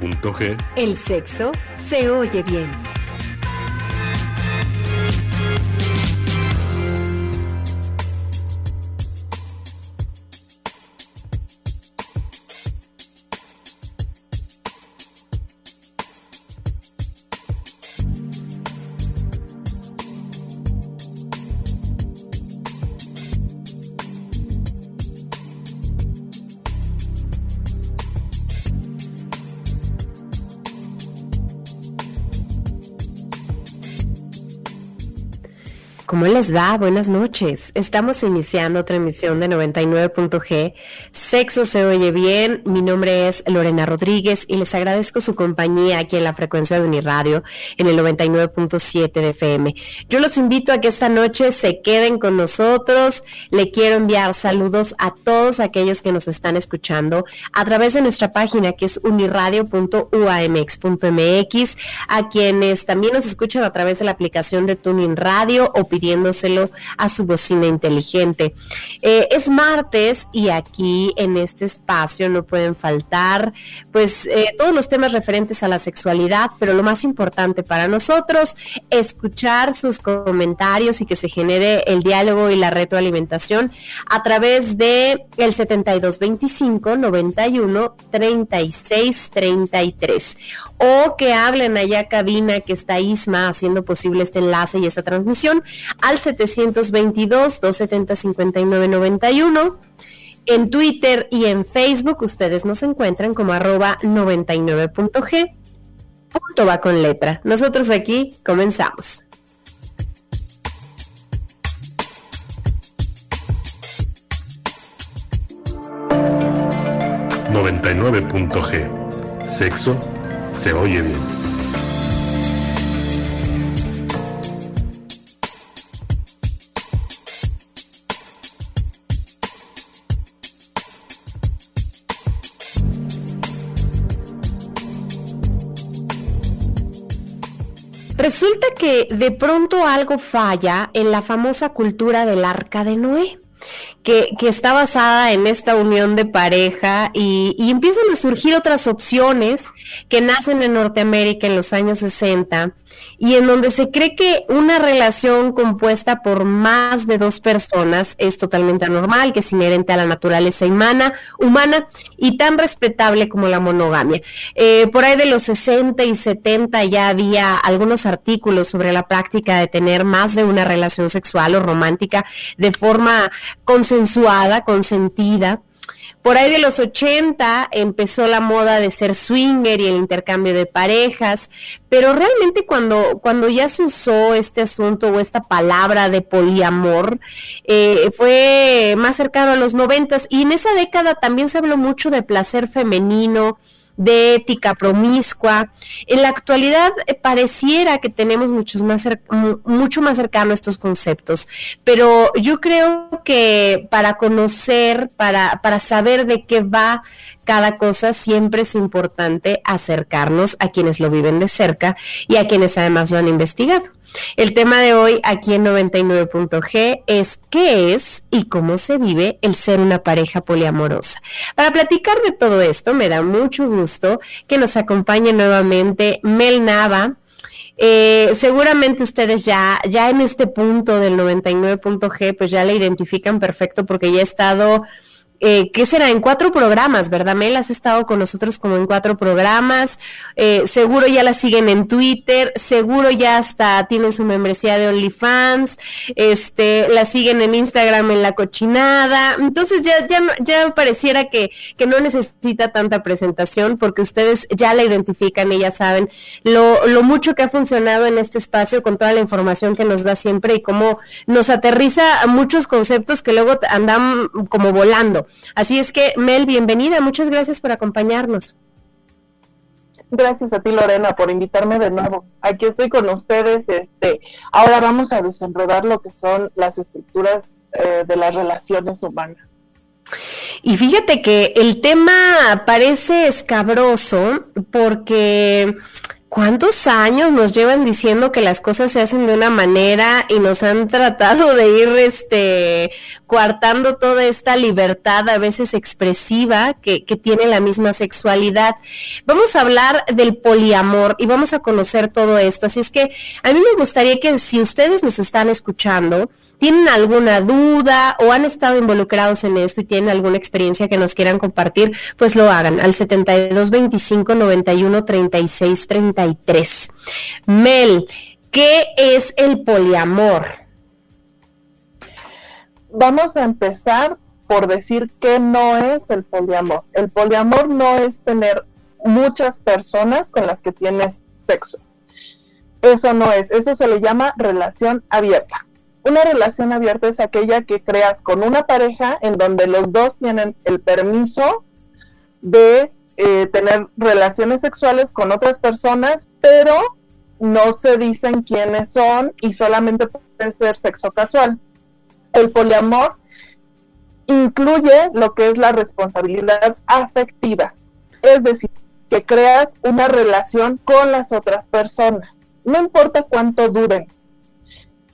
99.g, el sexo se oye bien. Les va? Buenas noches. Estamos iniciando otra emisión de 99.g. Sexo se oye bien. Mi nombre es Lorena Rodríguez y les agradezco su compañía aquí en la frecuencia de Uniradio en el 99.7 de FM. Yo los invito a que esta noche se queden con nosotros. Le quiero enviar saludos a todos aquellos que nos están escuchando a través de nuestra página que es uniradio.uamx.mx, a quienes también nos escuchan a través de la aplicación de Tuning Radio o a su bocina inteligente. Eh, es martes y aquí en este espacio no pueden faltar pues eh, todos los temas referentes a la sexualidad, pero lo más importante para nosotros, escuchar sus comentarios y que se genere el diálogo y la retroalimentación a través de el 7225 91 36 33 o que hablen allá cabina que está Isma haciendo posible este enlace y esta transmisión al 722-270-5991. En Twitter y en Facebook ustedes nos encuentran como arroba 99.g. Punto va con letra. Nosotros aquí comenzamos. ...99.g... Sexo se oye bien. Resulta que de pronto algo falla en la famosa cultura del arca de Noé que, está basada en esta unión de pareja y, y, empiezan a surgir otras opciones que nacen en Norteamérica en los años 60 y en donde se cree que una relación compuesta por más de dos personas es totalmente anormal, que es inherente a la naturaleza humana, y tan respetable como la monogamia. Eh, por ahí de los 60 y 70 ya había algunos artículos sobre la práctica de tener más de una relación sexual o romántica de forma consensuada, consentida. Por ahí de los 80 empezó la moda de ser swinger y el intercambio de parejas, pero realmente cuando, cuando ya se usó este asunto o esta palabra de poliamor, eh, fue más cercano a los 90 y en esa década también se habló mucho de placer femenino, de ética promiscua. En la actualidad eh, pareciera que tenemos muchos más mucho más cercano estos conceptos, pero yo creo que para conocer, para, para saber de qué va cada cosa, siempre es importante acercarnos a quienes lo viven de cerca y a quienes además lo han investigado. El tema de hoy aquí en 99.g es qué es y cómo se vive el ser una pareja poliamorosa. Para platicar de todo esto, me da mucho gusto que nos acompañe nuevamente Mel Nava. Eh, seguramente ustedes ya, ya en este punto del 99.g, pues ya la identifican perfecto porque ya ha estado eh, ¿qué será? En cuatro programas, ¿verdad, Mel? Has estado con nosotros como en cuatro programas. Eh, seguro ya la siguen en Twitter, seguro ya hasta tienen su membresía de OnlyFans, este, la siguen en Instagram en la cochinada. Entonces ya, ya, ya pareciera que, que no necesita tanta presentación porque ustedes ya la identifican y ya saben lo, lo mucho que ha funcionado en este espacio con toda la información que nos da siempre y cómo nos aterriza a muchos conceptos que luego andan como volando. Así es que, Mel, bienvenida. Muchas gracias por acompañarnos. Gracias a ti, Lorena, por invitarme de nuevo. Aquí estoy con ustedes. Este, ahora vamos a desenredar lo que son las estructuras eh, de las relaciones humanas. Y fíjate que el tema parece escabroso porque ¿Cuántos años nos llevan diciendo que las cosas se hacen de una manera y nos han tratado de ir este coartando toda esta libertad a veces expresiva que, que, tiene la misma sexualidad? Vamos a hablar del poliamor y vamos a conocer todo esto. Así es que a mí me gustaría que si ustedes nos están escuchando, tienen alguna duda o han estado involucrados en esto y tienen alguna experiencia que nos quieran compartir, pues lo hagan al 72 25 91 36 33. Mel, ¿qué es el poliamor? Vamos a empezar por decir que no es el poliamor. El poliamor no es tener muchas personas con las que tienes sexo. Eso no es, eso se le llama relación abierta. Una relación abierta es aquella que creas con una pareja en donde los dos tienen el permiso de eh, tener relaciones sexuales con otras personas, pero no se dicen quiénes son y solamente puede ser sexo casual. El poliamor incluye lo que es la responsabilidad afectiva, es decir, que creas una relación con las otras personas, no importa cuánto duren,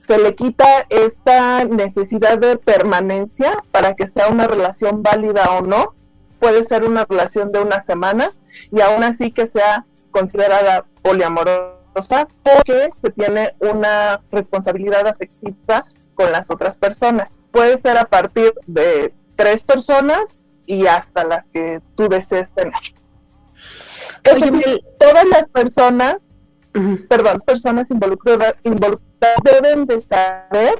se le quita esta necesidad de permanencia para que sea una relación válida o no. Puede ser una relación de una semana y aún así que sea considerada poliamorosa porque se tiene una responsabilidad afectiva con las otras personas. Puede ser a partir de tres personas y hasta las que tú desees tener. todas las personas, perdón, personas involucradas, involucradas deben de saber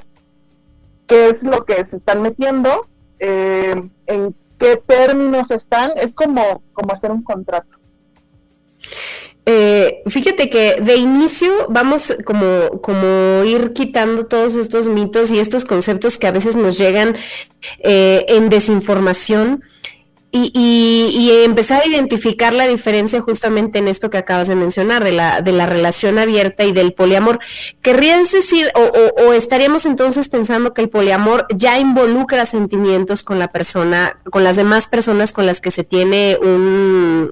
qué es lo que se están metiendo, eh, en qué términos están, es como, como hacer un contrato. Eh, fíjate que de inicio vamos como, como ir quitando todos estos mitos y estos conceptos que a veces nos llegan eh, en desinformación y, empezar a identificar la diferencia justamente en esto que acabas de mencionar, de la, de la relación abierta y del poliamor. ¿Querrías decir, o, estaríamos entonces pensando que el poliamor ya involucra sentimientos con la persona, con las demás personas con las que se tiene un,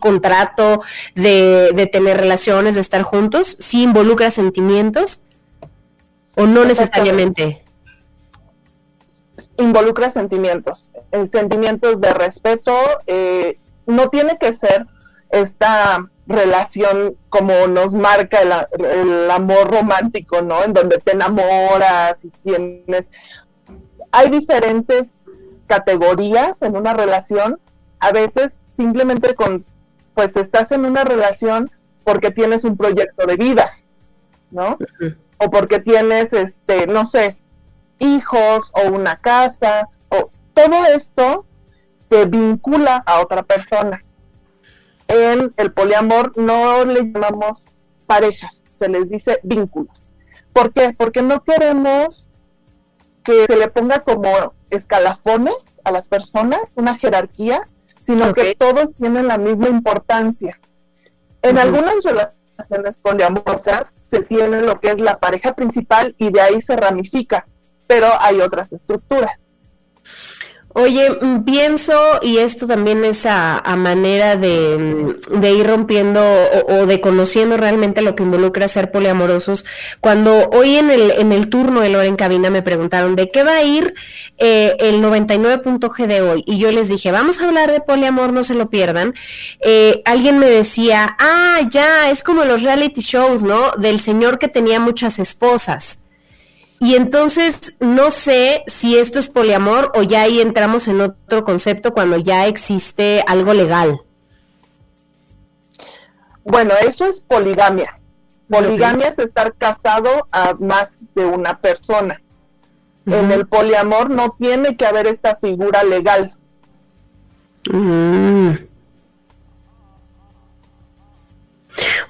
contrato de, de tener relaciones, de estar juntos? ¿Sí involucra sentimientos? ¿O no necesariamente? Involucra sentimientos, eh, sentimientos de respeto, eh, no tiene que ser esta relación como nos marca el, amor romántico, ¿no? En donde te enamoras y tienes... Hay diferentes categorías en una relación, a veces simplemente con, pues estás en una relación porque tienes un proyecto de vida, ¿no? O porque tienes, este, no sé, hijos o una casa, o todo esto te vincula a otra persona. En el poliamor no le llamamos parejas, se les dice vínculos. ¿Por qué? Porque no queremos que se le ponga como escalafones a las personas, una jerarquía, sino que todos tienen la misma importancia. En algunas relaciones poliamorosas se tiene lo que es la pareja principal y de ahí se ramifica pero hay otras estructuras. Oye, mm, pienso, y esto también es a, manera de, mm, ir rompiendo o, de conociendo realmente lo que involucra ser poliamorosos, cuando hoy en el, en el turno de Loren Cabina me preguntaron de qué va a ir eh, el 99.g de hoy, y yo les dije, vamos a hablar de poliamor, no se lo pierdan. Eh, alguien me decía, ah, ya, es como los reality shows, ¿no? Del señor que tenía muchas esposas. Y entonces no sé si esto es poliamor o ya ahí entramos en otro concepto cuando ya existe algo legal. Bueno, eso es poligamia. Poligamia es estar casado a más de una persona. En el poliamor no tiene que haber esta figura legal. Mm.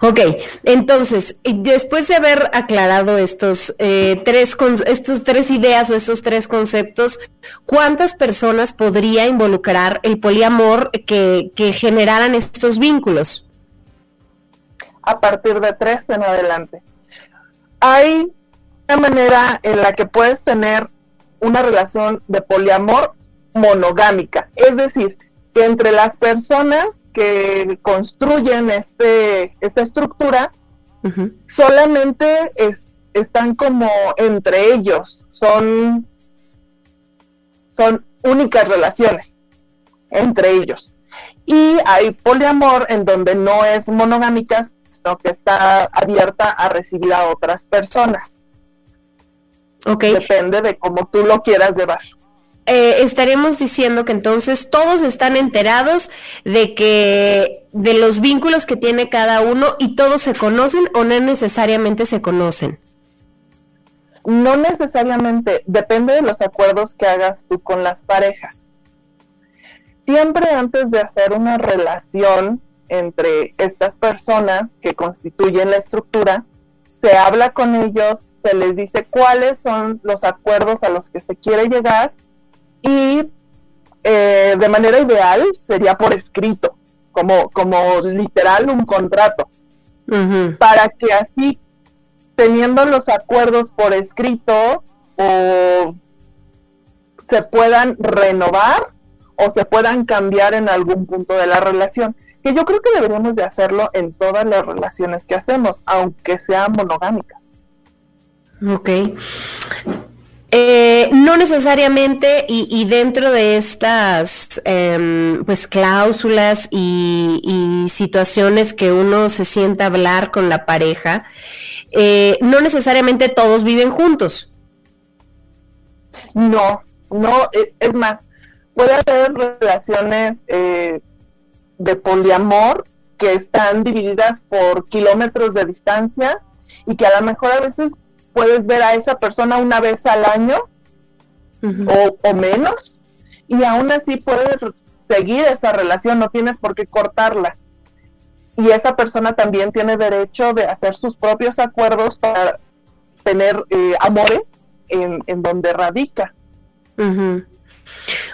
Ok, entonces, después de haber aclarado estos, eh, tres estos tres ideas o estos tres conceptos, ¿cuántas personas podría involucrar el poliamor que, generaran estos vínculos? a partir de tres en adelante. Hay una manera en la que puedes tener una relación de poliamor monogámica, es decir, que entre las personas que construyen este, esta estructura solamente están como entre ellos, son, son únicas relaciones entre ellos. Y hay poliamor en donde no es monogámica, sino que está abierta a recibir a otras personas. Okay. Depende de cómo tú lo quieras llevar. Eh, estaremos diciendo que entonces todos están enterados de que de los vínculos que tiene cada uno y todos se conocen o no necesariamente se conocen. No necesariamente, depende de los acuerdos que hagas tú con las parejas. Siempre antes de hacer una relación entre estas personas que constituyen la estructura, se habla con ellos, se les dice cuáles son los acuerdos a los que se quiere llegar y eh, de manera ideal sería por escrito, como, como literal un contrato, para que así, teniendo los acuerdos por escrito, o se puedan renovar o se puedan cambiar en algún punto de la relación, que yo creo que deberíamos de hacerlo en todas las relaciones que hacemos, aunque sean monogámicas. Ok. Eh, no necesariamente, y, dentro de estas em, pues cláusulas y, situaciones que uno se sienta a hablar con la pareja, eh, no necesariamente todos viven juntos. No, no, e, es más, puede haber relaciones eh, de poliamor que están divididas por kilómetros de distancia y que a lo mejor a veces puedes ver a esa persona una vez al año o, menos y aún así puedes seguir esa relación, no tienes por qué cortarla. Y esa persona también tiene derecho de hacer sus propios acuerdos para tener eh, amores en, donde radica.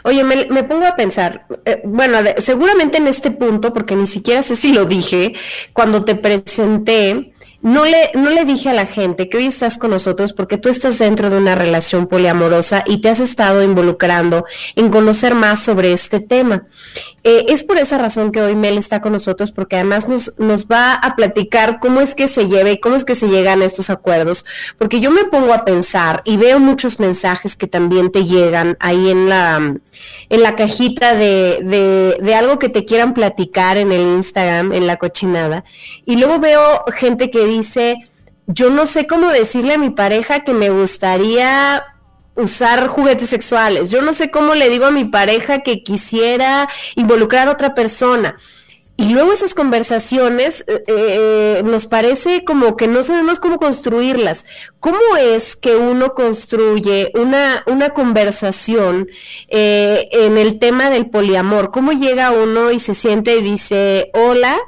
Oye, me, pongo a pensar, eh, bueno, seguramente en este punto, porque ni siquiera sé si lo dije, cuando te presenté, no le, no le dije a la gente que hoy estás con nosotros porque tú estás dentro de una relación poliamorosa y te has estado involucrando en conocer más sobre este tema. Eh, es por esa razón que hoy Mel está con nosotros porque además nos, nos va a platicar cómo es que se lleva y cómo es que se llegan a estos acuerdos. Porque yo me pongo a pensar y veo muchos mensajes que también te llegan ahí en la, en la cajita de, de, de algo que te quieran platicar en el Instagram, en la cochinada. Y luego veo gente que dice, yo no sé cómo decirle a mi pareja que me gustaría usar juguetes sexuales. Yo no sé cómo le digo a mi pareja que quisiera involucrar a otra persona. Y luego esas conversaciones eh, eh, nos parece como que no sabemos cómo construirlas. ¿Cómo es que uno construye una, una conversación eh, en el tema del poliamor? ¿Cómo llega uno y se siente y dice, hola,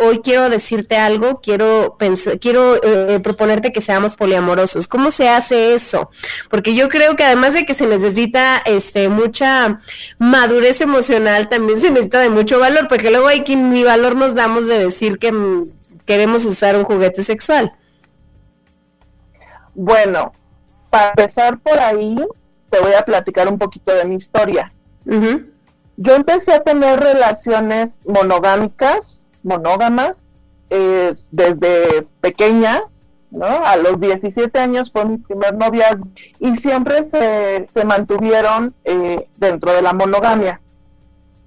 hoy, quiero decirte algo, quiero quiero eh, proponerte que seamos poliamorosos. ¿Cómo se hace eso? Porque yo creo que además de que se necesita este mucha madurez emocional, también se necesita de mucho valor, porque luego hay quien ni valor nos damos de decir que mm, queremos usar un juguete sexual. Bueno, para empezar por ahí, te voy a platicar un poquito de mi historia. Yo empecé a tener relaciones monogámicas monógamas eh, desde pequeña, ¿no? A los 17 años fue mi primer noviazgo y siempre se, mantuvieron eh, dentro de la monogamia.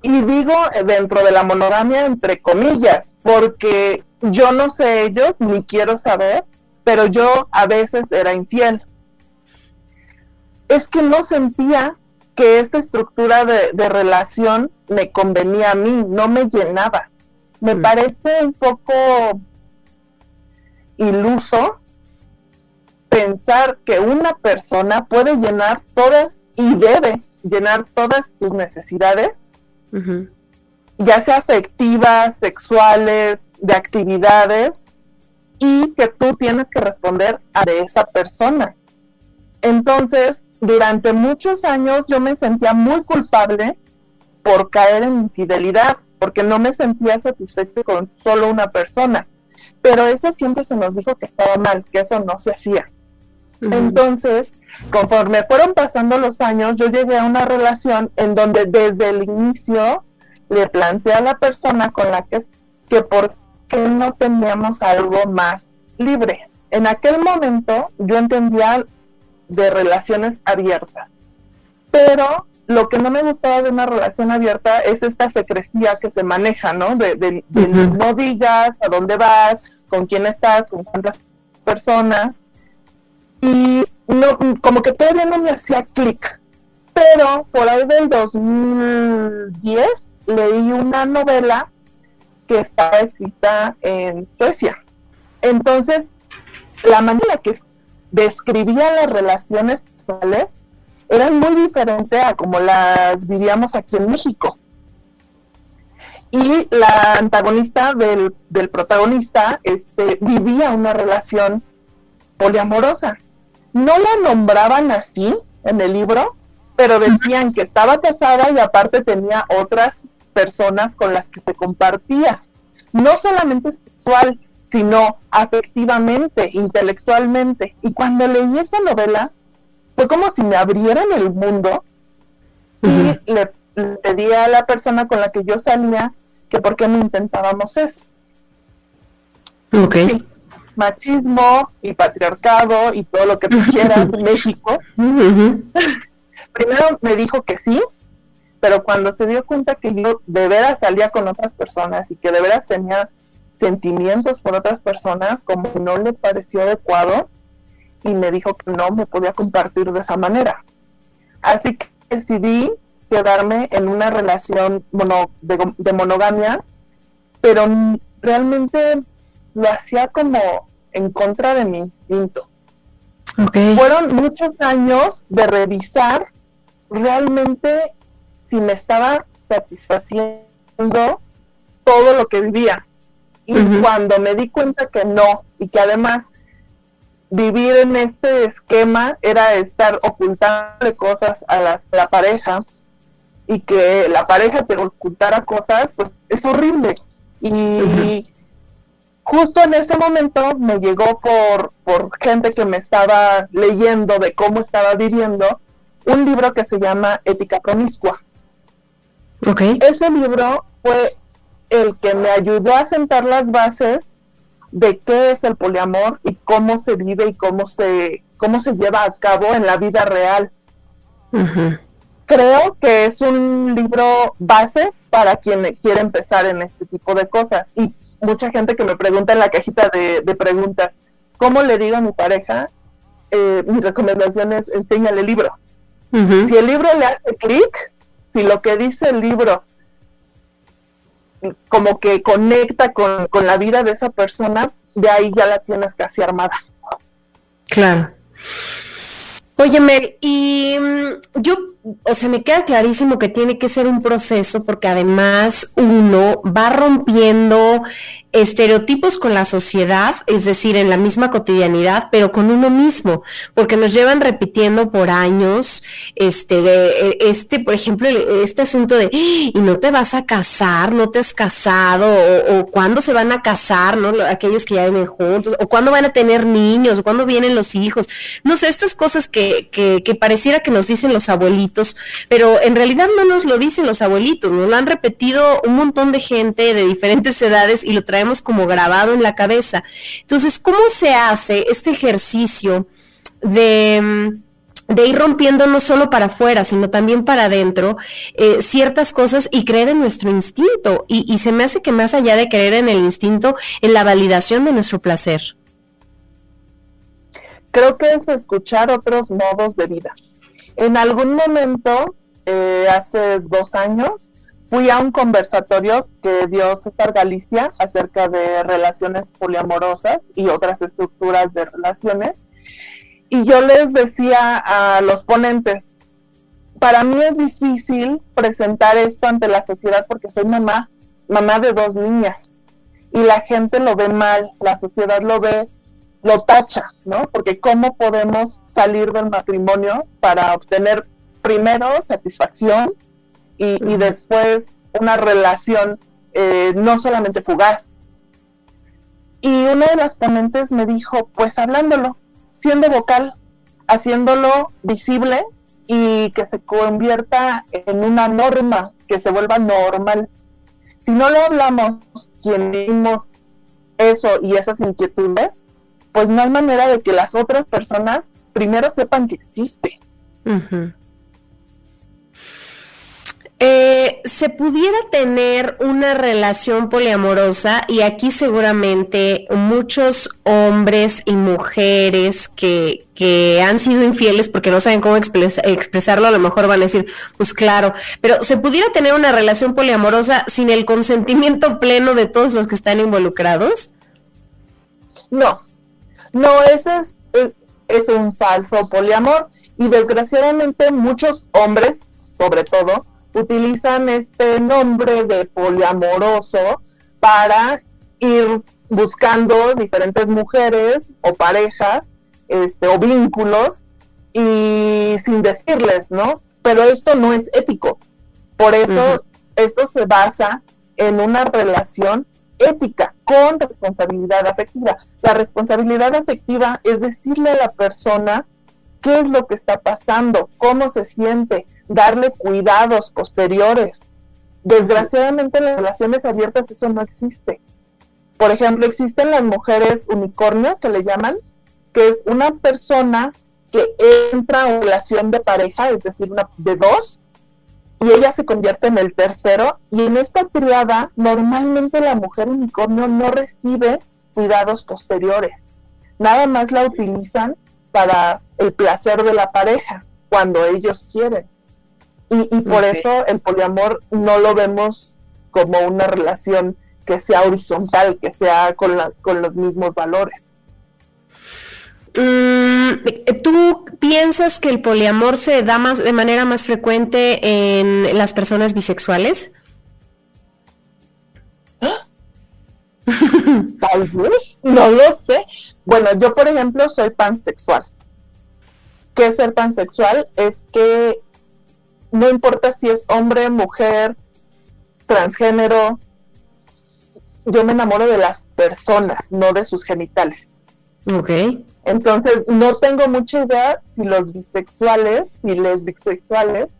Y digo eh, dentro de la monogamia entre comillas, porque yo no sé ellos, ni quiero saber, pero yo a veces era infiel. Es que no sentía que esta estructura de relación me convenía a mí, no me llenaba me mm. parece un poco iluso pensar que una persona puede llenar todas y debe llenar todas tus necesidades, ya sea afectivas, sexuales, de actividades, y que tú tienes que responder a esa persona. Entonces, durante muchos años yo me sentía muy culpable por caer en infidelidad porque no me sentía satisfecho con solo una persona. pero eso siempre se nos dijo que estaba mal, que eso no se hacía. Entonces, conforme fueron pasando los años, yo llegué a una relación en donde desde el inicio le planteé a la persona con la que, que por qué no teníamos algo más libre. En aquel momento yo entendía de relaciones abiertas, pero lo que no me gustaba de una relación abierta es esta secrecía que se maneja, ¿no? De, no digas a dónde vas, con quién estás, con cuántas personas. Y no, como que todavía no me hacía clic. Pero por ahí del 2010 leí una novela que estaba escrita en Suecia. Entonces, la manera que describía las relaciones sexuales eran muy diferentes a como las vivíamos aquí en México. Y la antagonista del, protagonista este, vivía una relación poliamorosa. No la nombraban así en el libro, pero decían que estaba casada y aparte tenía otras personas con las que se compartía. No solamente sexual, sino afectivamente, intelectualmente. Y cuando leí esa novela, fue como si me abrieran el mundo y le, pedí a la persona con la que yo salía que por qué no intentábamos eso. Ok. machismo y patriarcado y todo lo que tú quieras México. Primero me dijo que sí, pero cuando se dio cuenta que yo de veras salía con otras personas y que de veras tenía sentimientos por otras personas, como no le pareció adecuado, y me dijo que no me podía compartir de esa manera. Así que decidí quedarme en una relación de, monogamia, pero realmente lo hacía como en contra de mi instinto. Fueron muchos años de revisar realmente si me estaba satisfaciendo todo lo que vivía. Y cuando me di cuenta que no, y que además vivir en este esquema era estar ocultando cosas a la pareja y que la pareja te ocultara cosas, pues es horrible. Y justo en ese momento me llegó por, por gente que me estaba leyendo de cómo estaba viviendo un libro que se llama Ética Promiscua. Okay. Ese libro fue el que me ayudó a sentar las bases de qué es el poliamor y cómo se vive y cómo se, cómo se lleva a cabo en la vida real. Creo que es un libro base para quien quiere empezar en este tipo de cosas. Y mucha gente que me pregunta en la cajita de, preguntas, ¿cómo le digo a mi pareja? Eh, mi recomendación es enséñale el libro. Si el libro le hace clic, si lo que dice el libro como que conecta con, la vida de esa persona, de ahí ya la tienes casi armada. Claro. Oye, Mel, y mm, yo, o sea, me queda clarísimo que tiene que ser un proceso porque además uno va rompiendo estereotipos con la sociedad, es decir, en la misma cotidianidad, pero con uno mismo, porque nos llevan repitiendo por años, este, e, este, por ejemplo, este asunto de, y no te vas a casar, no te has casado, o, cuándo se van a casar, ¿no? Aquellos que ya viven juntos, o cuándo van a tener niños, o cuándo vienen los hijos, no sé, estas cosas que, que, que pareciera que nos dicen los abuelitos, pero en realidad no nos lo dicen los abuelitos, nos lo han repetido un montón de gente de diferentes edades y lo como grabado en la cabeza. Entonces, ¿cómo se hace este ejercicio de de ir rompiendo no solo para afuera, sino también para adentro, eh, ciertas cosas y creer en nuestro instinto. Y, y, se me hace que más allá de creer en el instinto, en la validación de nuestro placer. Creo que es escuchar otros modos de vida. En algún momento, eh, hace dos años, fui a un conversatorio que dio César Galicia acerca de relaciones poliamorosas y otras estructuras de relaciones. Y yo les decía a los ponentes, para mí es difícil presentar esto ante la sociedad porque soy mamá, mamá de dos niñas. Y la gente lo ve mal, la sociedad lo ve, lo tacha, ¿no? Porque ¿cómo podemos salir del matrimonio para obtener primero satisfacción y, después una relación eh, no solamente fugaz. Y una de las ponentes me dijo, pues hablándolo, siendo vocal, haciéndolo visible y que se convierta en una norma, que se vuelva normal. Si no lo hablamos, quien vimos eso y esas inquietudes, pues no hay manera de que las otras personas primero sepan que existe. Eh, se pudiera tener una relación poliamorosa y aquí seguramente muchos hombres y mujeres que, que han sido infieles porque no saben cómo expresarlo, a lo mejor van a decir, pues claro, pero se pudiera tener una relación poliamorosa sin el consentimiento pleno de todos los que están involucrados. No, no, ese es, es un falso poliamor y desgraciadamente muchos hombres, sobre todo, utilizan este nombre de poliamoroso para ir buscando diferentes mujeres o parejas este, o vínculos y sin decirles, ¿no? Pero esto no es ético. Por eso esto se basa en una relación ética con responsabilidad afectiva. La responsabilidad afectiva es decirle a la persona qué es lo que está pasando, cómo se siente, darle cuidados posteriores. Desgraciadamente en las relaciones abiertas eso no existe. Por ejemplo, existen las mujeres unicornio que le llaman, que es una persona que entra en relación de pareja, es decir, una de dos, y ella se convierte en el tercero, y en esta triada normalmente la mujer unicornio no recibe cuidados posteriores, nada más la utilizan para el placer de la pareja, cuando ellos quieren. Y, por eso el poliamor no lo vemos como una relación que sea horizontal, que sea con, con los mismos valores. Mm, ¿Tú piensas que el poliamor se da más de manera más frecuente en las personas bisexuales? Tal vez, no lo sé. Bueno, yo por ejemplo soy pansexual. ¿Qué es ser pansexual? Es que no importa si es hombre, mujer, transgénero, yo me enamoro de las personas, no de sus genitales. Ok. Entonces, no tengo mucha idea si los bisexuales y les bisexuales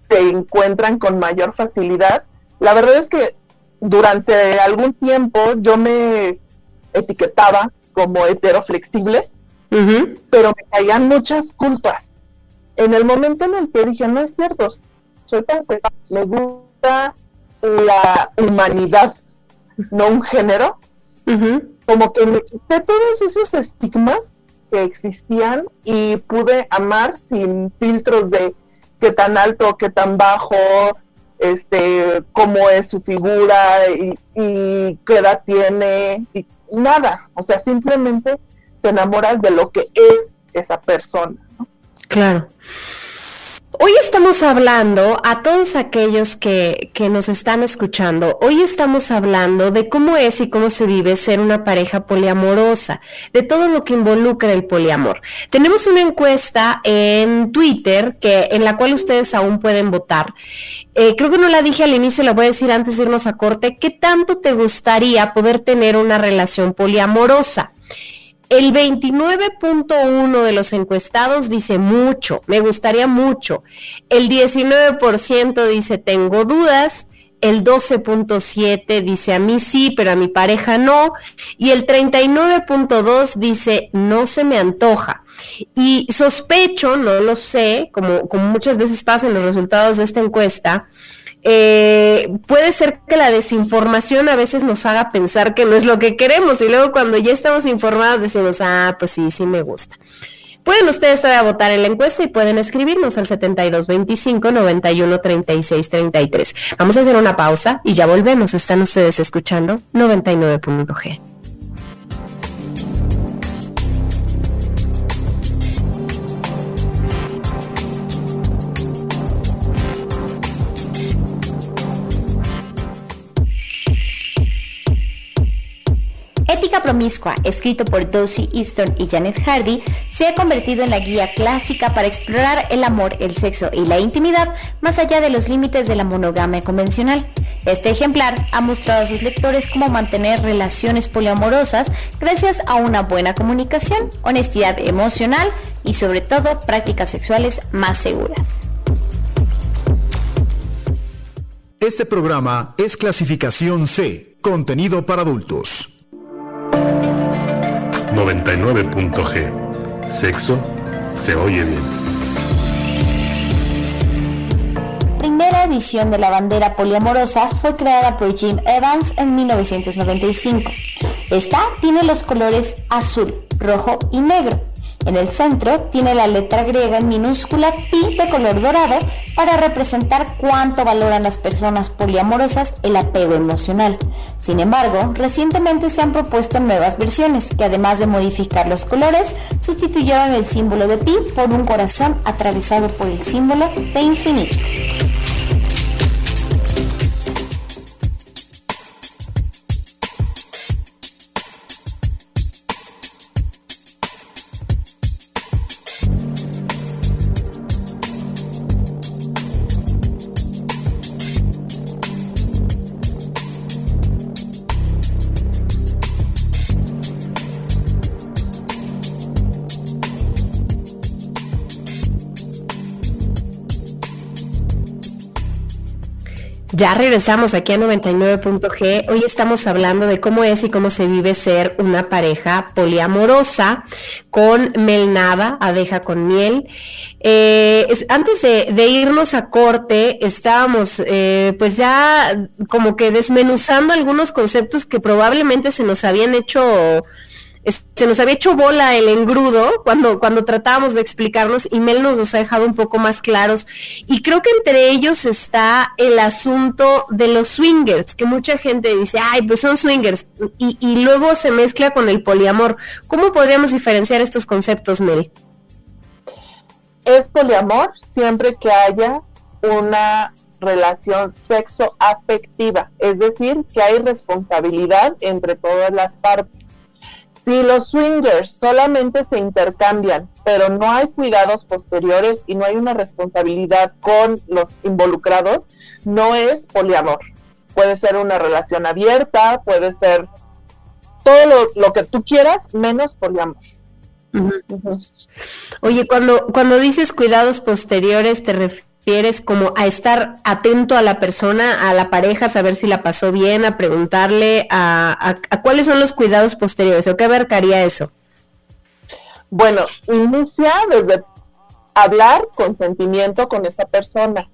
se encuentran con mayor facilidad. La verdad es que durante algún tiempo yo me etiquetaba como heteroflexible, pero me caían muchas culpas en el momento en el que dije, no es cierto, soy me gusta la humanidad, no un género, como que me quité todos esos estigmas que existían y pude amar sin filtros de qué tan alto, qué tan bajo, este, cómo es su figura y, y qué edad tiene, y nada, o sea, simplemente te enamoras de lo que es esa persona. Claro. Hoy estamos hablando a todos aquellos que, que, nos están escuchando, hoy estamos hablando de cómo es y cómo se vive ser una pareja poliamorosa, de todo lo que involucra el poliamor. Tenemos una encuesta en Twitter que, en la cual ustedes aún pueden votar. Eh, creo que no la dije al inicio, la voy a decir antes de irnos a corte. ¿Qué tanto te gustaría poder tener una relación poliamorosa? El 29.1 de los encuestados dice mucho, me gustaría mucho. El 19% dice tengo dudas. El 12.7 dice a mí sí, pero a mi pareja no. Y el 39.2 dice no se me antoja. Y sospecho, no lo sé, como, muchas veces pasa en los resultados de esta encuesta, eh, puede ser que la desinformación a veces nos haga pensar que no es lo que queremos y luego cuando ya estamos informados decimos, ah, pues sí, sí me gusta. Pueden ustedes todavía votar en la encuesta y pueden escribirnos al 7225 91 36 33. Vamos a hacer una pausa y ya volvemos. Están ustedes escuchando 99.g. Promiscua, escrito por Dossie Easton y Janet Hardy, se ha convertido en la guía clásica para explorar el amor, el sexo y la intimidad más allá de los límites de la monogamia convencional. Este ejemplar ha mostrado a sus lectores cómo mantener relaciones poliamorosas gracias a una buena comunicación, honestidad emocional y sobre todo prácticas sexuales más seguras. Este programa es clasificación C, contenido para adultos. 99.g. Sexo se oye bien. Primera edición de la bandera poliamorosa fue creada por Jim Evans en 1995. Esta tiene los colores azul, rojo y negro en el centro tiene la letra griega en minúscula pi de color dorado para representar cuánto valoran las personas poliamorosas el apego emocional. Sin embargo, recientemente se han propuesto nuevas versiones que además de modificar los colores, sustituyeron el símbolo de pi por un corazón atravesado por el símbolo de infinito. Ya regresamos aquí a 99.g. Hoy estamos hablando de cómo es y cómo se vive ser una pareja poliamorosa con Mel Nava, abeja con miel. Eh, antes de, irnos a corte, estábamos eh, pues ya como que desmenuzando algunos conceptos que probablemente se nos habían hecho se nos había hecho bola el engrudo cuando, cuando tratábamos de explicarnos y Mel nos los ha dejado un poco más claros. Y creo que entre ellos está el asunto de los swingers, que mucha gente dice, ay, pues son swingers, y, y luego se mezcla con el poliamor. ¿Cómo podríamos diferenciar estos conceptos, Mel? Es poliamor siempre que haya una relación sexo afectiva, es decir, que hay responsabilidad entre todas las partes si los swingers solamente se intercambian, pero no hay cuidados posteriores y no hay una responsabilidad con los involucrados, no es poliamor. Puede ser una relación abierta, puede ser todo lo, que tú quieras, menos poliamor. Oye, cuando, cuando dices cuidados posteriores, ¿te refieres? Refieres como a estar atento a la persona, a la pareja, saber si la pasó bien, a preguntarle a, cuáles son los cuidados posteriores o qué abarcaría eso? Bueno, inicia desde hablar con sentimiento con esa persona.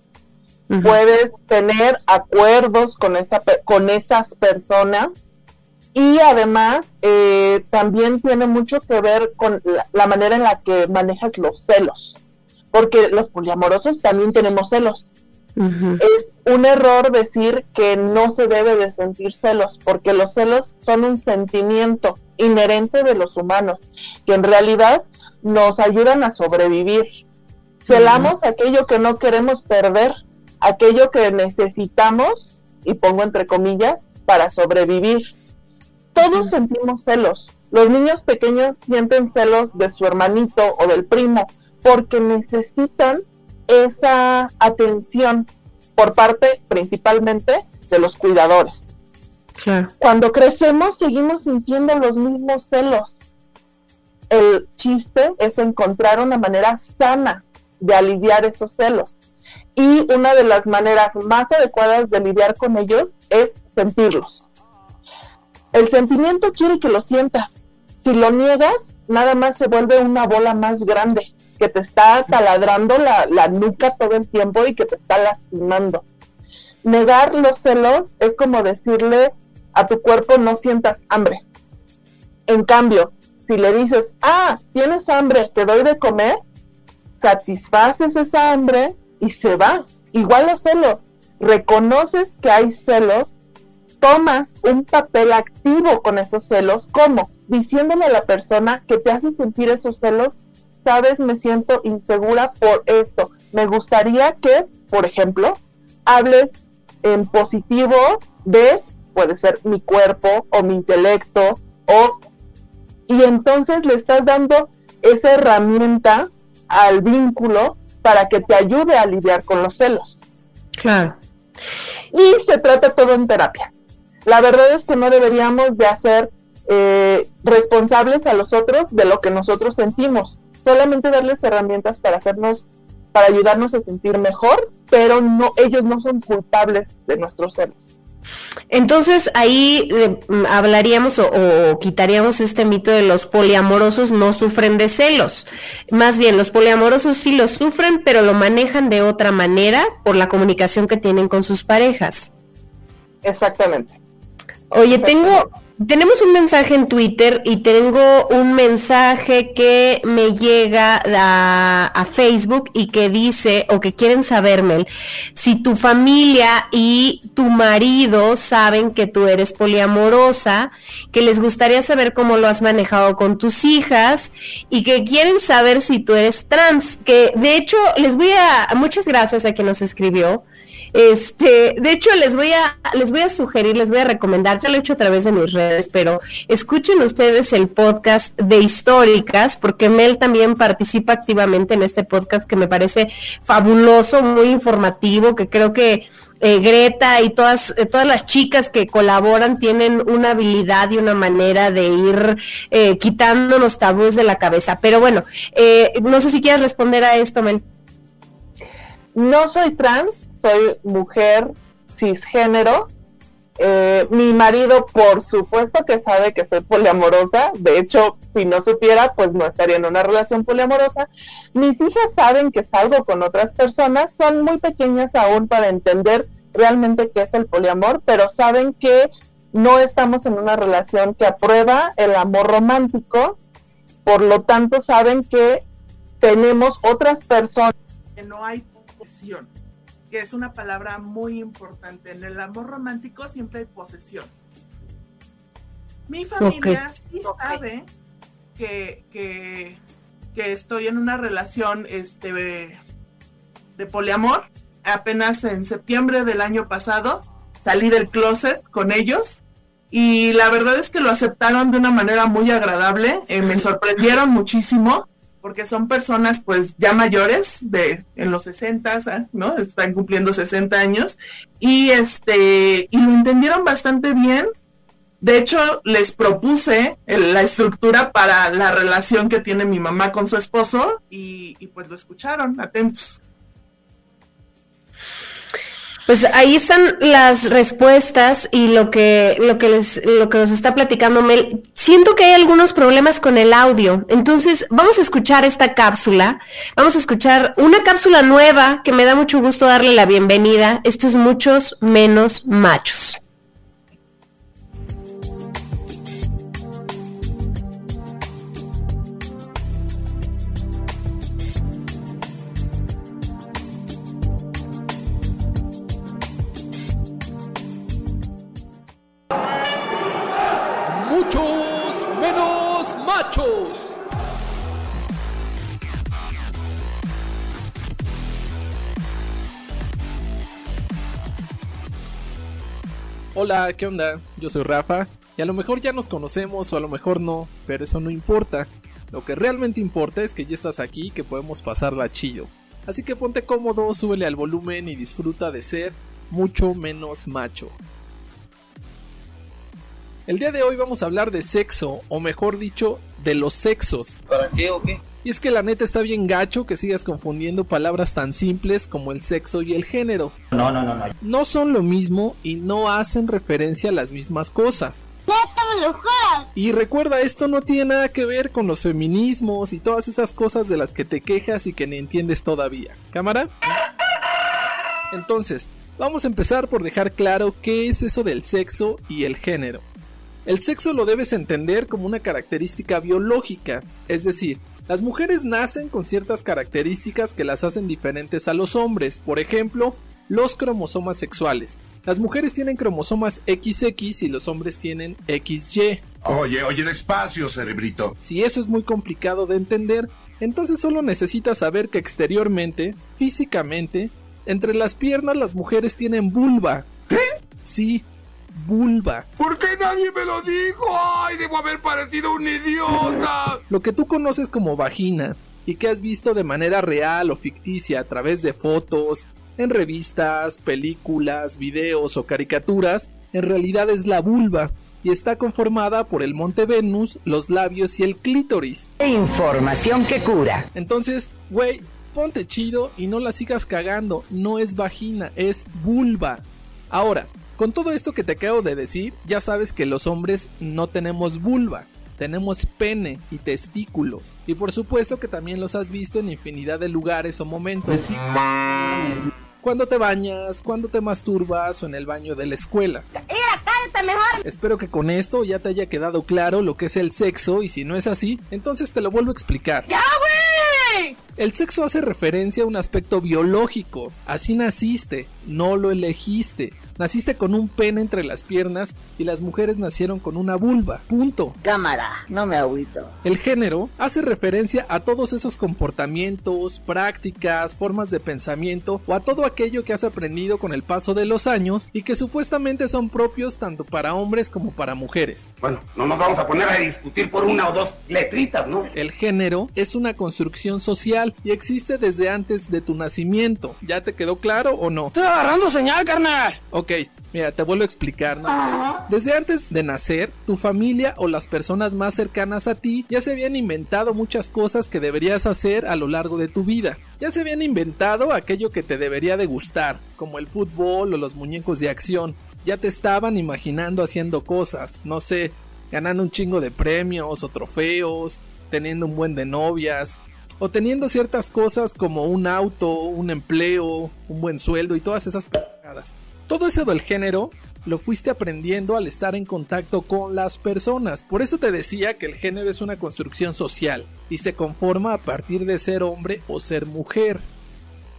Puedes tener acuerdos con, esa, con esas personas y además eh, también tiene mucho que ver con la manera en la que manejas los celos porque los poliamorosos también tenemos celos. Es un error decir que no se debe de sentir celos, porque los celos son un sentimiento inherente de los humanos, que en realidad nos ayudan a sobrevivir. Celamos aquello que no queremos perder, aquello que necesitamos, y pongo entre comillas, para sobrevivir. Todos sentimos celos. Los niños pequeños sienten celos de su hermanito o del primo, porque necesitan esa atención por parte principalmente de los cuidadores. Cuando crecemos seguimos sintiendo los mismos celos. El chiste es encontrar una manera sana de aliviar esos celos. Y una de las maneras más adecuadas de lidiar con ellos es sentirlos. El sentimiento quiere que lo sientas. Si lo niegas, nada más se vuelve una bola más grande que te está taladrando la, nuca todo el tiempo y que te está lastimando. Negar los celos es como decirle a tu cuerpo no sientas hambre. En cambio, si le dices, ah, tienes hambre, te doy de comer, satisfaces esa hambre y se va. Igual los celos. Reconoces que hay celos, tomas un papel activo con esos celos, como diciéndole a la persona que te hace sentir esos celos sabes, me siento insegura por esto. Me gustaría que, por ejemplo, hables en positivo de, puede ser mi cuerpo o mi intelecto O, y entonces le estás dando esa herramienta al vínculo para que te ayude a lidiar con los celos. Claro. Y se trata todo en terapia. La verdad es que no deberíamos de hacer eh, responsables a los otros de lo que nosotros sentimos. Solamente darles herramientas para hacernos, para ayudarnos a sentir mejor, pero no, ellos no son culpables de nuestros celos. Entonces ahí eh, hablaríamos o, quitaríamos este mito de los poliamorosos no sufren de celos. Más bien, los poliamorosos sí los sufren, pero lo manejan de otra manera por la comunicación que tienen con sus parejas. Exactamente. Oye, tengo, tenemos un mensaje en Twitter y tengo un mensaje que me llega a, Facebook y que dice, o que quieren saberme, si tu familia y tu marido saben que tú eres poliamorosa, que les gustaría saber cómo lo has manejado con tus hijas y que quieren saber si tú eres trans, que de hecho les voy a, muchas gracias a quien nos escribió. Este, de hecho, les voy a, les voy a sugerir, les voy a recomendar, ya lo he hecho a través de mis redes, pero escuchen ustedes el podcast de históricas, porque Mel también participa activamente en este podcast que me parece fabuloso, muy informativo, que creo que eh, Greta y todas, eh, todas las chicas que colaboran tienen una habilidad y una manera de ir eh, quitando los tabúes de la cabeza. Pero bueno, no sé si quieres responder a esto, Mel. No soy trans, soy mujer cisgénero. Eh, mi marido, por supuesto que sabe que soy poliamorosa. De hecho, si no supiera, pues no estaría en una relación poliamorosa. Mis hijas saben que salgo con otras personas. Son muy pequeñas aún para entender realmente qué es el poliamor, pero saben que no estamos en una relación que aprueba el amor romántico. Por lo tanto, saben que tenemos otras personas. Que no hay que es una palabra muy importante. En el amor romántico siempre hay posesión. Mi familia sí sabe que, que, estoy en una relación este, de poliamor. Apenas en septiembre del año pasado salí del closet con ellos y la verdad es que lo aceptaron de una manera muy agradable. Eh, me sorprendieron muchísimo porque son personas pues ya mayores de en los 60, ah, ¿no? Están cumpliendo 60 años y este y lo entendieron bastante bien. De hecho, les propuse la estructura para la relación que tiene mi mamá con su esposo y pues lo escucharon, atentos. Pues ahí están las respuestas y lo que, lo que les, lo que nos está platicando Mel. Siento que hay algunos problemas con el audio. Entonces, vamos a escuchar esta cápsula. Vamos a escuchar una cápsula nueva que me da mucho gusto darle la bienvenida. Esto es muchos menos machos. Hola, ¿qué onda? Yo soy Rafa y a lo mejor ya nos conocemos o a lo mejor no, pero eso no importa. Lo que realmente importa es que ya estás aquí y que podemos pasarla chillo. Así que ponte cómodo, súbele al volumen y disfruta de ser mucho menos macho. El día de hoy vamos a hablar de sexo, o mejor dicho, de los sexos. ¿Para qué o qué? Y es que la neta está bien gacho que sigas confundiendo palabras tan simples como el sexo y el género. No, no, no, no. No son lo mismo y no hacen referencia a las mismas cosas. Y recuerda, esto no tiene nada que ver con los feminismos y todas esas cosas de las que te quejas y que ni entiendes todavía. ¿Cámara? Entonces, vamos a empezar por dejar claro qué es eso del sexo y el género. El sexo lo debes entender como una característica biológica, es decir, las mujeres nacen con ciertas características que las hacen diferentes a los hombres, por ejemplo, los cromosomas sexuales. Las mujeres tienen cromosomas XX y los hombres tienen XY. Oye, oye, despacio, cerebrito. Si eso es muy complicado de entender, entonces solo necesitas saber que exteriormente, físicamente, entre las piernas las mujeres tienen vulva. ¿Qué? Sí, vulva. ¿Por qué nadie me lo dijo? ¡Ay, debo haber parecido un idiota! Lo que tú conoces como vagina y que has visto de manera real o ficticia a través de fotos, en revistas, películas, videos o caricaturas, en realidad es la vulva y está conformada por el monte Venus, los labios y el clítoris. Información que cura. Entonces, güey, ponte chido y no la sigas cagando. No es vagina, es vulva. Ahora, con todo esto que te acabo de decir, ya sabes que los hombres no tenemos vulva. Tenemos pene y testículos. Y por supuesto que también los has visto en infinidad de lugares o momentos. Pues cuando te bañas, cuando te masturbas o en el baño de la escuela. ¡Mira, cállate mejor! Espero que con esto ya te haya quedado claro lo que es el sexo y si no es así, entonces te lo vuelvo a explicar. ¡Ya, güey! El sexo hace referencia a un aspecto biológico. Así naciste, no lo elegiste. Naciste con un pene entre las piernas y las mujeres nacieron con una vulva. Punto. Cámara, no me agüito. El género hace referencia a todos esos comportamientos, prácticas, formas de pensamiento o a todo aquello que has aprendido con el paso de los años y que supuestamente son propios tanto para hombres como para mujeres. Bueno, no nos vamos a poner a discutir por una o dos letritas, ¿no? El género es una construcción social y existe desde antes de tu nacimiento. ¿Ya te quedó claro o no? Agarrando señal, carnal. Ok, mira, te vuelvo a explicar. ¿no? Desde antes de nacer, tu familia o las personas más cercanas a ti ya se habían inventado muchas cosas que deberías hacer a lo largo de tu vida. Ya se habían inventado aquello que te debería de gustar, como el fútbol o los muñecos de acción. Ya te estaban imaginando haciendo cosas, no sé, ganando un chingo de premios o trofeos, teniendo un buen de novias, o teniendo ciertas cosas como un auto, un empleo, un buen sueldo y todas esas pendejadas. Todo eso del género lo fuiste aprendiendo al estar en contacto con las personas. Por eso te decía que el género es una construcción social y se conforma a partir de ser hombre o ser mujer.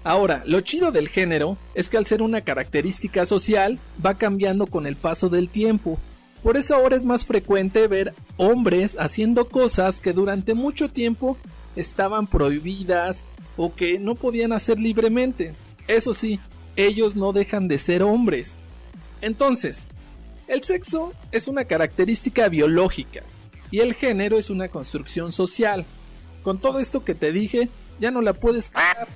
Ahora, lo chido del género es que al ser una característica social va cambiando con el paso del tiempo. Por eso ahora es más frecuente ver hombres haciendo cosas que durante mucho tiempo estaban prohibidas o que no podían hacer libremente. Eso sí, ellos no dejan de ser hombres. Entonces, el sexo es una característica biológica y el género es una construcción social. Con todo esto que te dije, ya no la puedes cagar.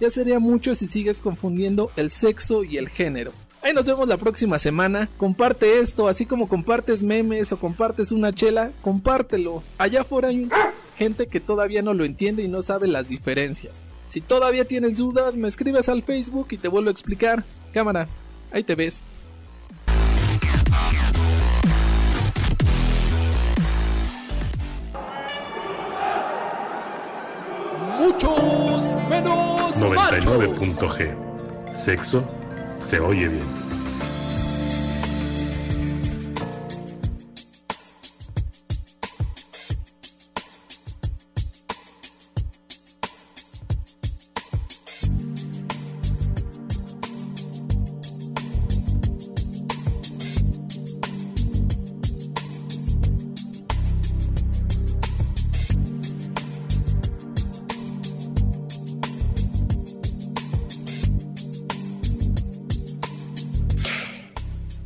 Ya sería mucho si sigues confundiendo el sexo y el género. Ahí nos vemos la próxima semana. Comparte esto, así como compartes memes o compartes una chela, compártelo. Allá afuera hay gente que todavía no lo entiende y no sabe las diferencias. Si todavía tienes dudas, me escribes al Facebook y te vuelvo a explicar. Cámara, ahí te ves. Muchos menos 99.g. Sexo se oye bien.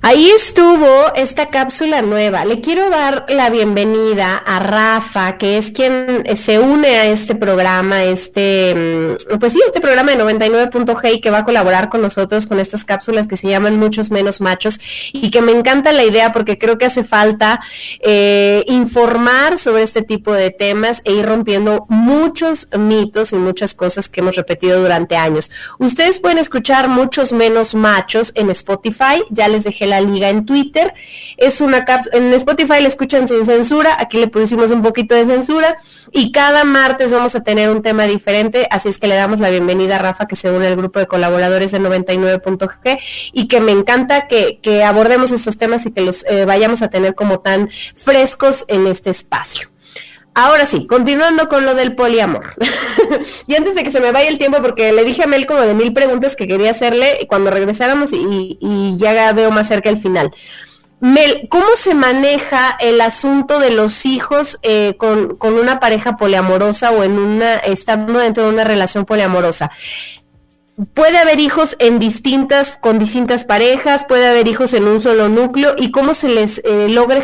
Ahí estuvo esta cápsula nueva. Le quiero dar la bienvenida a Rafa, que es quien se une a este programa, este, mm, pues sí, este programa de 99.g y que va a colaborar con nosotros con estas cápsulas que se llaman Muchos Menos Machos y que me encanta la idea porque creo que hace falta eh, informar sobre este tipo de temas e ir rompiendo muchos mitos y muchas cosas que hemos repetido durante años. Ustedes pueden escuchar Muchos Menos Machos en Spotify, ya les dejé la liga en Twitter. Es una cápsula, en Spotify la escuchan sin censura, aquí le pusimos un poquito de censura y cada martes vamos a tener un tema diferente, así es que le damos la bienvenida a Rafa que se une al grupo de colaboradores de 99.g y que me encanta que, que abordemos estos temas y que los eh, vayamos a tener como tan frescos en este espacio. Ahora sí, continuando con lo del poliamor. y antes de que se me vaya el tiempo, porque le dije a Mel como de mil preguntas que quería hacerle cuando regresáramos y, ya veo más cerca el final. Mel, ¿cómo se maneja el asunto de los hijos eh, con, con, una pareja poliamorosa o en una estando dentro de una relación poliamorosa? puede haber hijos en distintas, con distintas parejas, puede haber hijos en un solo núcleo y cómo se les eh, logra.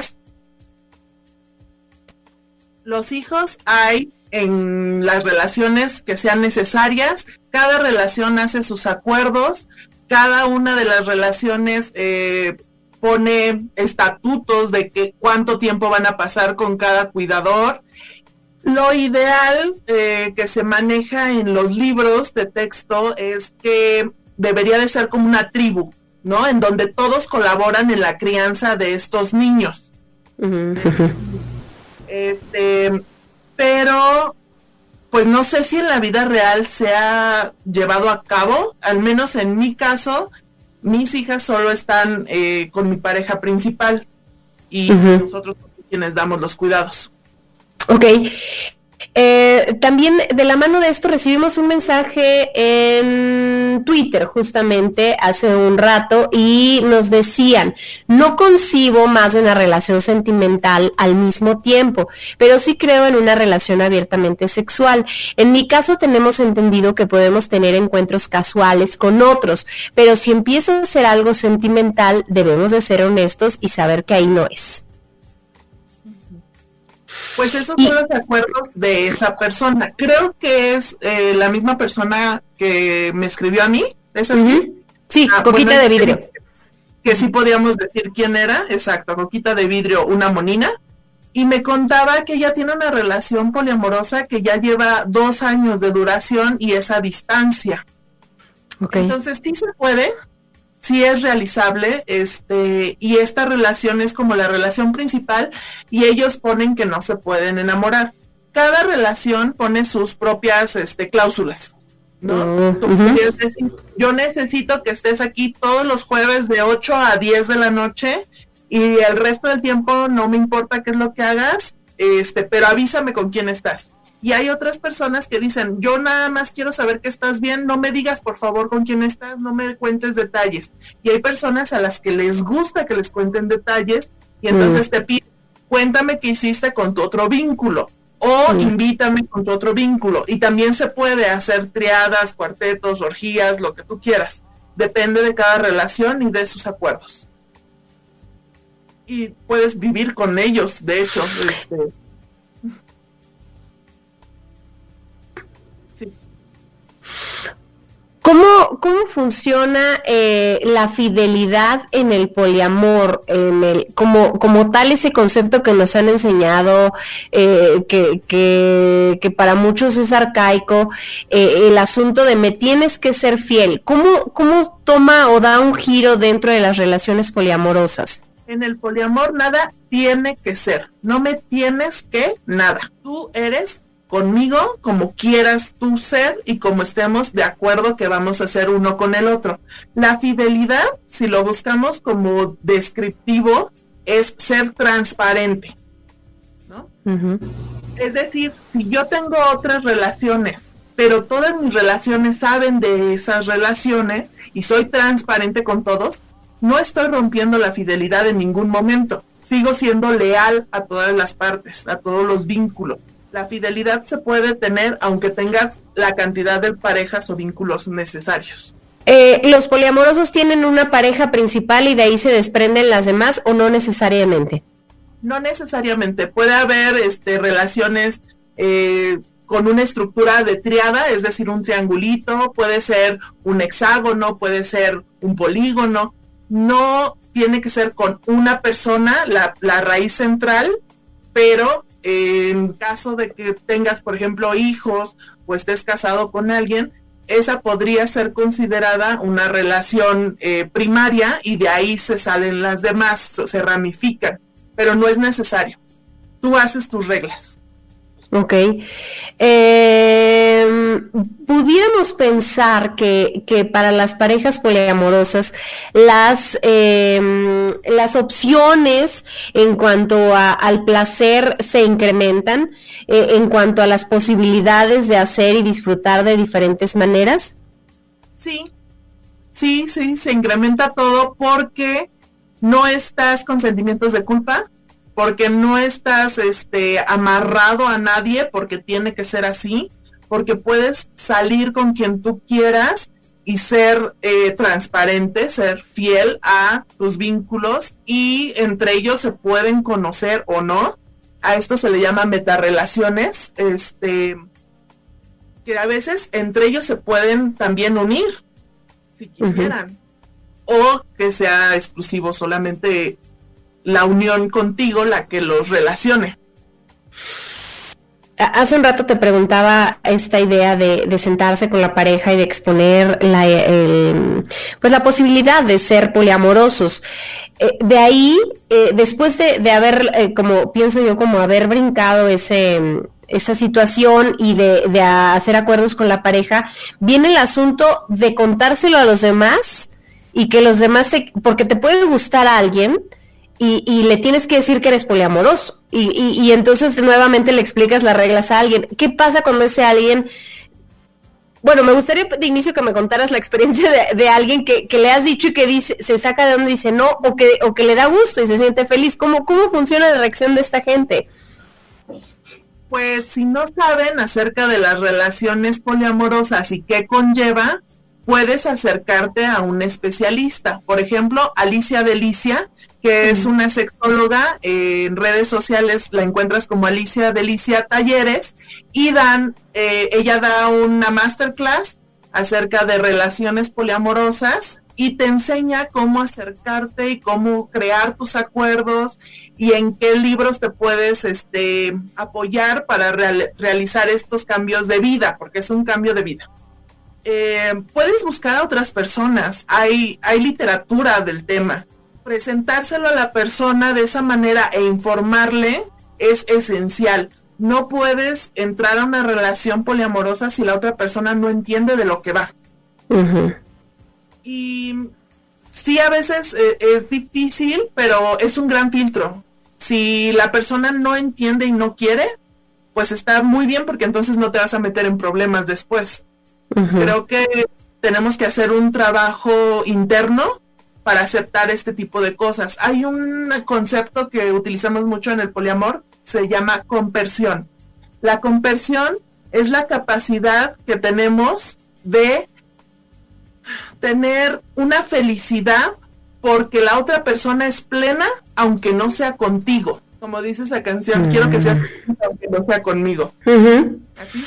Los hijos hay en las relaciones que sean necesarias, cada relación hace sus acuerdos, cada una de las relaciones eh, pone estatutos de que cuánto tiempo van a pasar con cada cuidador. Lo ideal eh, que se maneja en los libros de texto es que debería de ser como una tribu, ¿no? En donde todos colaboran en la crianza de estos niños. Este, pero pues no sé si en la vida real se ha llevado a cabo, al menos en mi caso, mis hijas solo están eh, con mi pareja principal y nosotros quienes damos los cuidados. Ok. Eh, también de la mano de esto recibimos un mensaje en Twitter justamente hace un rato y nos decían, no concibo más de una relación sentimental al mismo tiempo, pero sí creo en una relación abiertamente sexual. En mi caso tenemos entendido que podemos tener encuentros casuales con otros, pero si empieza a ser algo sentimental debemos de ser honestos y saber que ahí no es. Pues esos son los acuerdos de esa persona. Creo que es eh, la misma persona que me escribió a mí. ¿Es así? Sí, ah, coquita de vidrio. Que, sí podíamos decir quién era. Exacto, coquita de vidrio, una monina. Y me contaba que ella tiene una relación poliamorosa que ya lleva dos años de duración y esa distancia. Entonces sí se puede, sí es realizable, este, y esta relación es como la relación principal, y ellos ponen que no se pueden enamorar. Cada relación pone sus propias este, cláusulas. ¿no? Mm, yo necesito que estés aquí todos los jueves de 8 a 10 de la noche y el resto del tiempo no me importa qué es lo que hagas, este, pero avísame con quién estás. Y hay otras personas que dicen, yo nada más quiero saber que estás bien, no me digas por favor con quién estás, no me cuentes detalles. Y hay personas a las que les gusta que les cuenten detalles y entonces mm. te piden, cuéntame qué hiciste con tu otro vínculo o invítame con tu otro vínculo. Y también se puede hacer triadas, cuartetos, orgías, lo que tú quieras. Depende de cada relación y de sus acuerdos. Y puedes vivir con ellos, de hecho. Este, ¿Cómo, ¿Cómo funciona eh, la fidelidad en el poliamor? En el, como, como tal ese concepto que nos han enseñado, eh, que, que, para muchos es arcaico, eh, el asunto de me tienes que ser fiel. ¿Cómo, ¿Cómo toma o da un giro dentro de las relaciones poliamorosas? En el poliamor nada tiene que ser, no me tienes que nada. Tú eres conmigo como quieras tú ser y como estemos de acuerdo que vamos a ser uno con el otro. La fidelidad, si lo buscamos como descriptivo, es ser transparente. ¿no? Es decir, si yo tengo otras relaciones, pero todas mis relaciones saben de esas relaciones y soy transparente con todos, no estoy rompiendo la fidelidad en ningún momento. Sigo siendo leal a todas las partes, a todos los vínculos. La fidelidad se puede tener aunque tengas la cantidad de parejas o vínculos necesarios. Eh, ¿Los poliamorosos tienen una pareja principal y de ahí se desprenden las demás o no necesariamente? No necesariamente. Puede haber este, relaciones eh, con una estructura de triada, es decir, un triangulito, puede ser un hexágono, puede ser un polígono. No tiene que ser con una persona, la, la raíz central, pero en caso de que tengas, por ejemplo, hijos o estés casado con alguien, esa podría ser considerada una relación eh, primaria y de ahí se salen las demás, se ramifican, pero no es necesario. Tú haces tus reglas. Ok. Eh, pudiéramos pensar que, para las parejas poliamorosas las, em, las opciones en cuanto al placer se incrementan, eh, en cuanto a las posibilidades de hacer y disfrutar de diferentes maneras. Sí, sí, sí, se incrementa todo porque no estás con sentimientos de culpa, porque no estás este, amarrado a nadie porque tiene que ser así, porque puedes salir con quien tú quieras y ser eh, transparente, ser fiel a tus vínculos y entre ellos se pueden conocer o no. A esto se le llama metarrelaciones, este, que a veces entre ellos se pueden también unir, si quisieran, o que sea exclusivo solamente la unión contigo la que los relacione. Hace un rato te preguntaba esta idea de, sentarse con la pareja y de exponer la, pues la posibilidad de ser poliamorosos. Eh, de ahí, eh, después de, haber, eh, como pienso yo, como haber brincado ese, esa situación y de, de, hacer acuerdos con la pareja, viene el asunto de contárselo a los demás y que los demás, se, porque te puede gustar a alguien, y, le tienes que decir que eres poliamoroso. Y, entonces nuevamente le explicas las reglas a alguien. ¿Qué pasa cuando ese alguien... Bueno, me gustaría de inicio que me contaras la experiencia de, alguien que, le has dicho y que dice, se saca de donde dice no, o que, o que le da gusto y se siente feliz. ¿Cómo, ¿Cómo funciona la reacción de esta gente? Pues si no saben acerca de las relaciones poliamorosas y qué conlleva, puedes acercarte a un especialista. Por ejemplo, Alicia Delicia que es una sexóloga, eh, en redes sociales la encuentras como Alicia Delicia Talleres, y dan, eh, ella da una masterclass acerca de relaciones poliamorosas y te enseña cómo acercarte y cómo crear tus acuerdos y en qué libros te puedes este, apoyar para realizar estos cambios de vida, porque es un cambio de vida. Eh, puedes buscar a otras personas, hay, hay literatura del tema presentárselo a la persona de esa manera e informarle es esencial. No puedes entrar a una relación poliamorosa si la otra persona no entiende de lo que va. Y sí, a veces eh, es difícil, pero es un gran filtro. Si la persona no entiende y no quiere, pues está muy bien porque entonces no te vas a meter en problemas después. Creo que tenemos que hacer un trabajo interno para aceptar este tipo de cosas. Hay un concepto que utilizamos mucho en el poliamor, se llama compersión. La compersión es la capacidad que tenemos de tener una felicidad porque la otra persona es plena aunque no sea contigo. Como dice esa canción, quiero que sea mm. aunque no sea conmigo. ¿Así?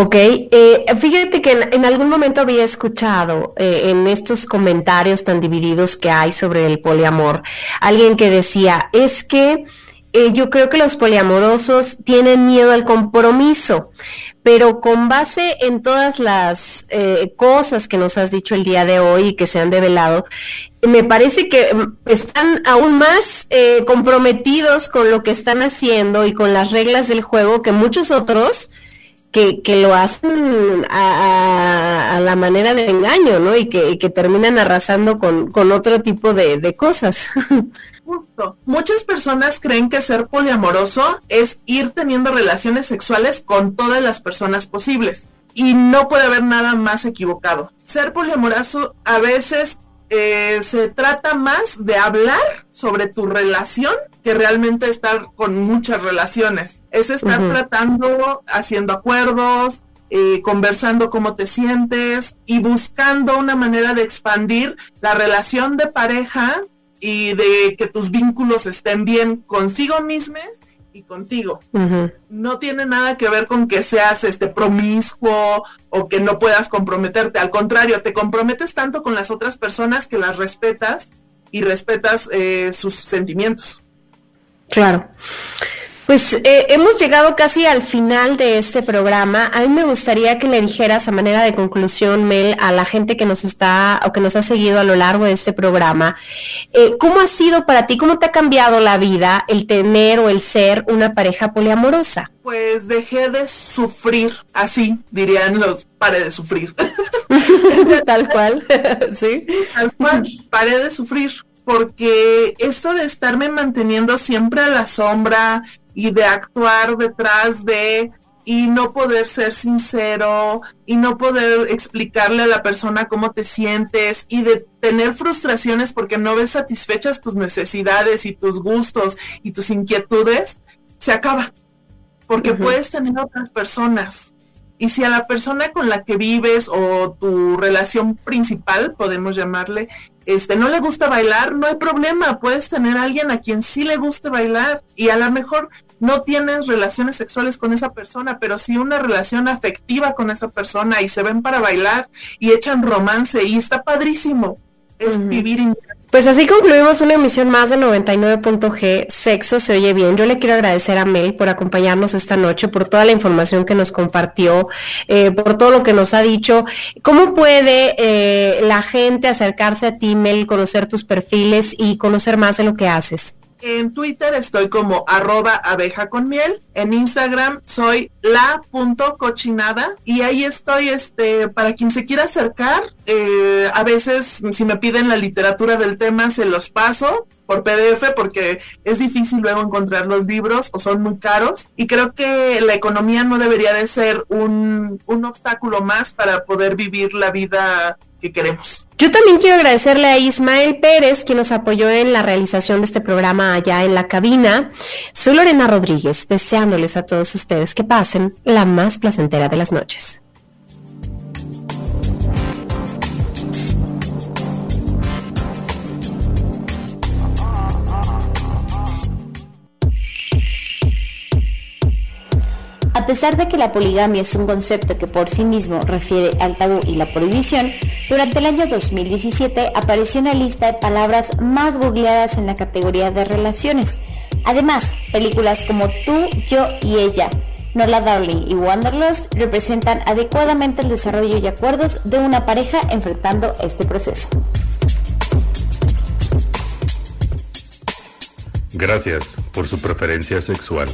Ok, eh, fíjate que en, algún momento había escuchado eh, en estos comentarios tan divididos que hay sobre el poliamor, alguien que decía, es que eh, yo creo que los poliamorosos tienen miedo al compromiso, pero con base en todas las cosas que nos has dicho el día de hoy y que se han develado, me parece que mm, están aún más comprometidos con lo que están haciendo y con las reglas del juego que muchos otros que, que lo hacen a, la manera de engaño, ¿no? Y que, terminan arrasando con, con otro tipo de, de cosas. Justo. Muchas personas creen que ser poliamoroso es ir teniendo relaciones sexuales con todas las personas posibles. Y no puede haber nada más equivocado. Ser poliamoroso a veces eh, se trata más de hablar sobre tu relación que realmente estar con muchas relaciones. Es estar tratando, haciendo acuerdos, eh, conversando cómo te sientes y buscando una manera de expandir la relación de pareja y de que tus vínculos estén bien consigo mismos contigo. No tiene nada que ver con que seas este promiscuo o que no puedas comprometerte. Al contrario, te comprometes tanto con las otras personas que las respetas y respetas eh, sus sentimientos. Claro. Pues eh, hemos llegado casi al final de este programa. A mí me gustaría que le dijeras a manera de conclusión, Mel, a la gente que nos está o que nos ha seguido a lo largo de este programa, eh, ¿cómo ha sido para ti, cómo te ha cambiado la vida el tener o el ser una pareja poliamorosa? Pues dejé de sufrir, así dirían los, paré de sufrir. Tal cual, sí. Tal cual, paré de sufrir porque esto de estarme manteniendo siempre a la sombra y de actuar detrás de y no poder ser sincero y no poder explicarle a la persona cómo te sientes y de tener frustraciones porque no ves satisfechas tus necesidades y tus gustos y tus inquietudes, se acaba. Porque puedes tener otras personas Y si a la persona con la que vives o tu relación principal, podemos llamarle, este, no le gusta bailar, no hay problema, puedes tener a alguien a quien sí le guste bailar y a lo mejor no tienes relaciones sexuales con esa persona, pero sí una relación afectiva con esa persona y se ven para bailar y echan romance y está padrísimo. Es vivir pues así concluimos una emisión más de 99.g Sexo se oye bien. Yo le quiero agradecer a Mel por acompañarnos esta noche, por toda la información que nos compartió, eh, por todo lo que nos ha dicho. ¿Cómo puede eh, la gente acercarse a ti, Mel, conocer tus perfiles y conocer más de lo que haces? En Twitter estoy como arroba abeja con miel. En Instagram soy la punto cochinada y ahí estoy este para quien se quiera acercar. Eh, a veces si me piden la literatura del tema se los paso por PDF porque es difícil luego encontrar los libros o son muy caros y creo que la economía no debería de ser un, un obstáculo más para poder vivir la vida que queremos. Yo también quiero agradecerle a Ismael Pérez, quien nos apoyó en la realización de este programa allá en la cabina. Soy Lorena Rodríguez, a todos ustedes que pasen la más placentera de las noches. A pesar de que la poligamia es un concepto que por sí mismo refiere al tabú y la prohibición, durante el año 2017 apareció una lista de palabras más googleadas en la categoría de relaciones. Además, películas como Tú, Yo y Ella, Nola Darling y Wanderlust representan adecuadamente el desarrollo y acuerdos de una pareja enfrentando este proceso. Gracias por su preferencia sexual.